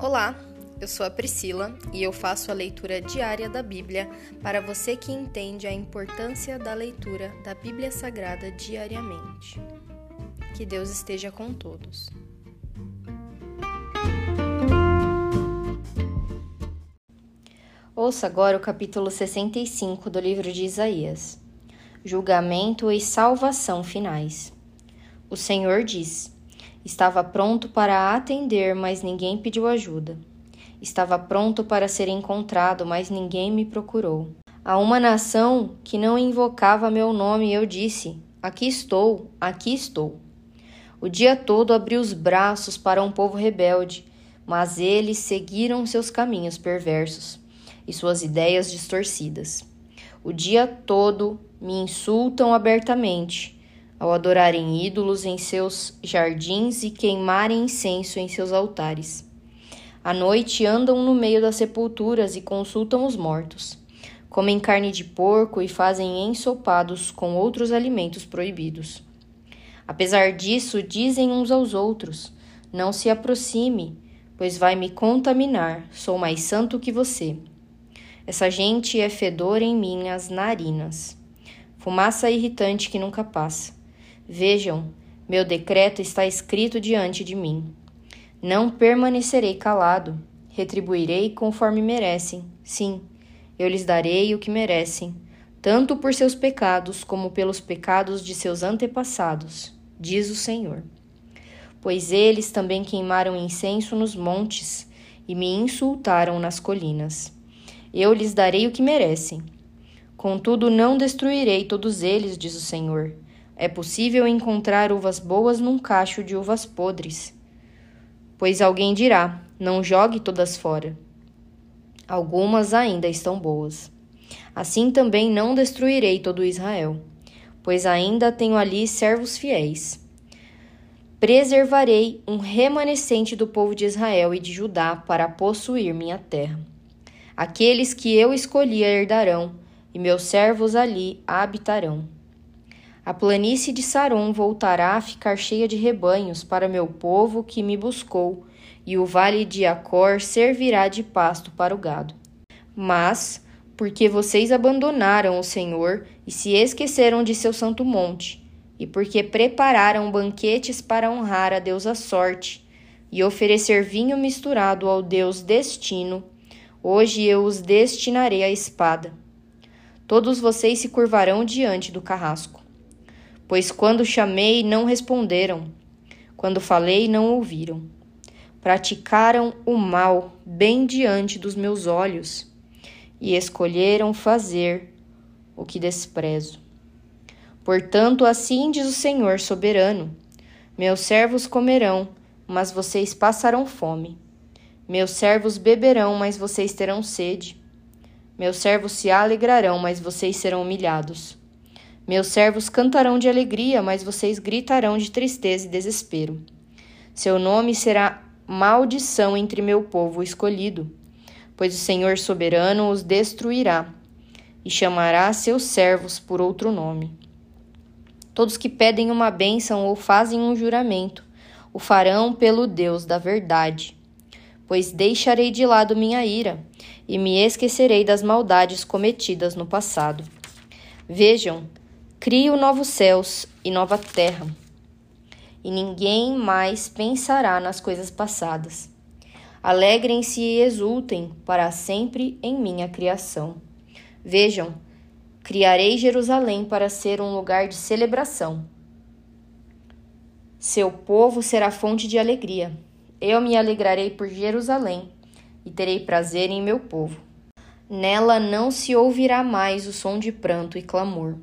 Olá, eu sou a Priscila e eu faço a leitura diária da Bíblia para você que entende a importância da leitura da Bíblia Sagrada diariamente. Que Deus esteja com todos. Ouça agora o capítulo 65 do livro de Isaías: Julgamento e salvação finais. O Senhor diz: Estava pronto para atender, mas ninguém pediu ajuda. Estava pronto para ser encontrado, mas ninguém me procurou. A uma nação que não invocava meu nome, eu disse: Aqui estou, aqui estou. O dia todo abri os braços para um povo rebelde, mas eles seguiram seus caminhos perversos e suas ideias distorcidas. O dia todo me insultam abertamente, ao adorarem ídolos em seus jardins e queimarem incenso em seus altares. À noite andam no meio das sepulturas e consultam os mortos. Comem carne de porco e fazem ensopados com outros alimentos proibidos. Apesar disso, dizem uns aos outros: Não se aproxime, pois vai me contaminar, sou mais santo que você. Essa gente é fedor em minhas narinas, fumaça irritante que nunca passa. Vejam, meu decreto está escrito diante de mim. Não permanecerei calado, retribuirei conforme merecem. Sim, eu lhes darei o que merecem, tanto por seus pecados como pelos pecados de seus antepassados, diz o Senhor. Pois eles também queimaram incenso nos montes e me insultaram nas colinas eu lhes darei o que merecem. Contudo, não destruirei todos eles, diz o Senhor. É possível encontrar uvas boas num cacho de uvas podres. Pois alguém dirá: Não jogue todas fora. Algumas ainda estão boas. Assim também não destruirei todo Israel, pois ainda tenho ali servos fiéis. Preservarei um remanescente do povo de Israel e de Judá para possuir minha terra. Aqueles que eu escolhi herdarão, e meus servos ali habitarão. A planície de Saron voltará a ficar cheia de rebanhos para meu povo que me buscou, e o vale de Acor servirá de pasto para o gado. Mas, porque vocês abandonaram o Senhor e se esqueceram de seu santo monte, e porque prepararam banquetes para honrar a deusa sorte, e oferecer vinho misturado ao deus destino, Hoje eu os destinarei à espada. Todos vocês se curvarão diante do carrasco. Pois quando chamei, não responderam. Quando falei, não ouviram. Praticaram o mal bem diante dos meus olhos e escolheram fazer o que desprezo. Portanto, assim diz o Senhor soberano: Meus servos comerão, mas vocês passarão fome. Meus servos beberão, mas vocês terão sede. Meus servos se alegrarão, mas vocês serão humilhados. Meus servos cantarão de alegria, mas vocês gritarão de tristeza e desespero. Seu nome será maldição entre meu povo escolhido, pois o Senhor soberano os destruirá e chamará seus servos por outro nome. Todos que pedem uma bênção ou fazem um juramento, o farão pelo Deus da verdade pois deixarei de lado minha ira e me esquecerei das maldades cometidas no passado. Vejam, crio novos céus e nova terra, e ninguém mais pensará nas coisas passadas. Alegrem-se e exultem para sempre em minha criação. Vejam, criarei Jerusalém para ser um lugar de celebração. Seu povo será fonte de alegria eu me alegrarei por Jerusalém e terei prazer em meu povo. Nela não se ouvirá mais o som de pranto e clamor.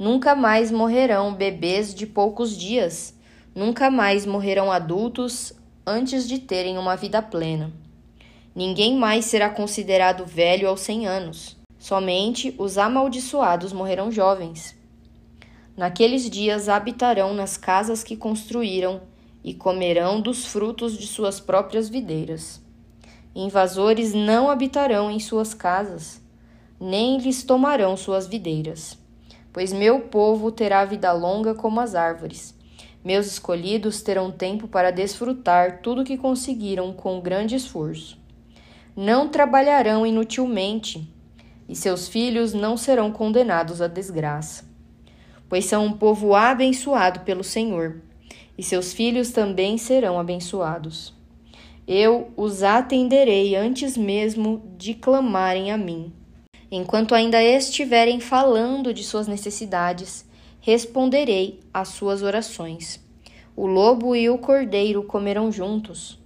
Nunca mais morrerão bebês de poucos dias, nunca mais morrerão adultos antes de terem uma vida plena. Ninguém mais será considerado velho aos cem anos. Somente os amaldiçoados morrerão jovens. Naqueles dias habitarão nas casas que construíram e comerão dos frutos de suas próprias videiras. Invasores não habitarão em suas casas, nem lhes tomarão suas videiras. Pois meu povo terá vida longa como as árvores, Meus escolhidos terão tempo para desfrutar tudo que conseguiram com grande esforço. Não trabalharão inutilmente, e seus filhos não serão condenados à desgraça. Pois são um povo abençoado pelo Senhor, e seus filhos também serão abençoados. Eu os atenderei antes mesmo de clamarem a mim. Enquanto ainda estiverem falando de suas necessidades, responderei às suas orações. O lobo e o cordeiro comerão juntos.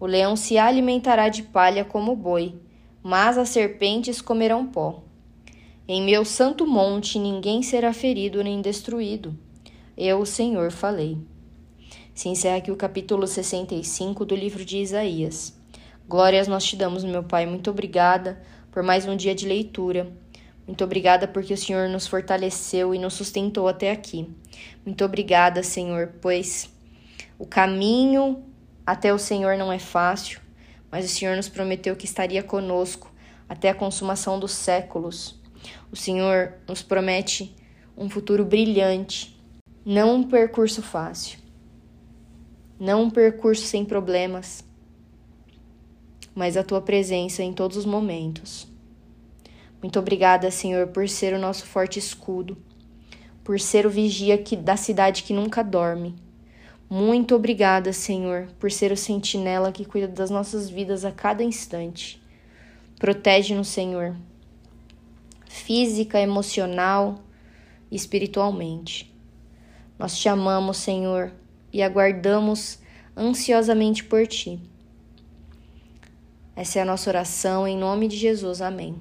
O leão se alimentará de palha como boi, mas as serpentes comerão pó. Em meu santo monte ninguém será ferido nem destruído. Eu, o Senhor, falei. Se encerra aqui o capítulo 65 do livro de Isaías. Glórias nós te damos, meu Pai. Muito obrigada por mais um dia de leitura. Muito obrigada porque o Senhor nos fortaleceu e nos sustentou até aqui. Muito obrigada, Senhor, pois o caminho até o Senhor não é fácil, mas o Senhor nos prometeu que estaria conosco até a consumação dos séculos. O Senhor nos promete um futuro brilhante, não um percurso fácil, não um percurso sem problemas, mas a tua presença em todos os momentos. Muito obrigada, Senhor, por ser o nosso forte escudo, por ser o vigia que, da cidade que nunca dorme. Muito obrigada, Senhor, por ser o sentinela que cuida das nossas vidas a cada instante. Protege-nos, Senhor, física, emocional e espiritualmente. Nós te amamos, Senhor, e aguardamos ansiosamente por ti. Essa é a nossa oração em nome de Jesus. Amém.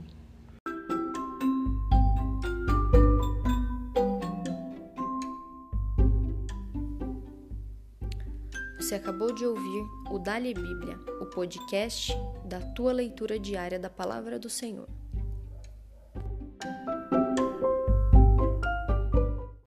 Você acabou de ouvir o Dali Bíblia, o podcast da tua leitura diária da palavra do Senhor.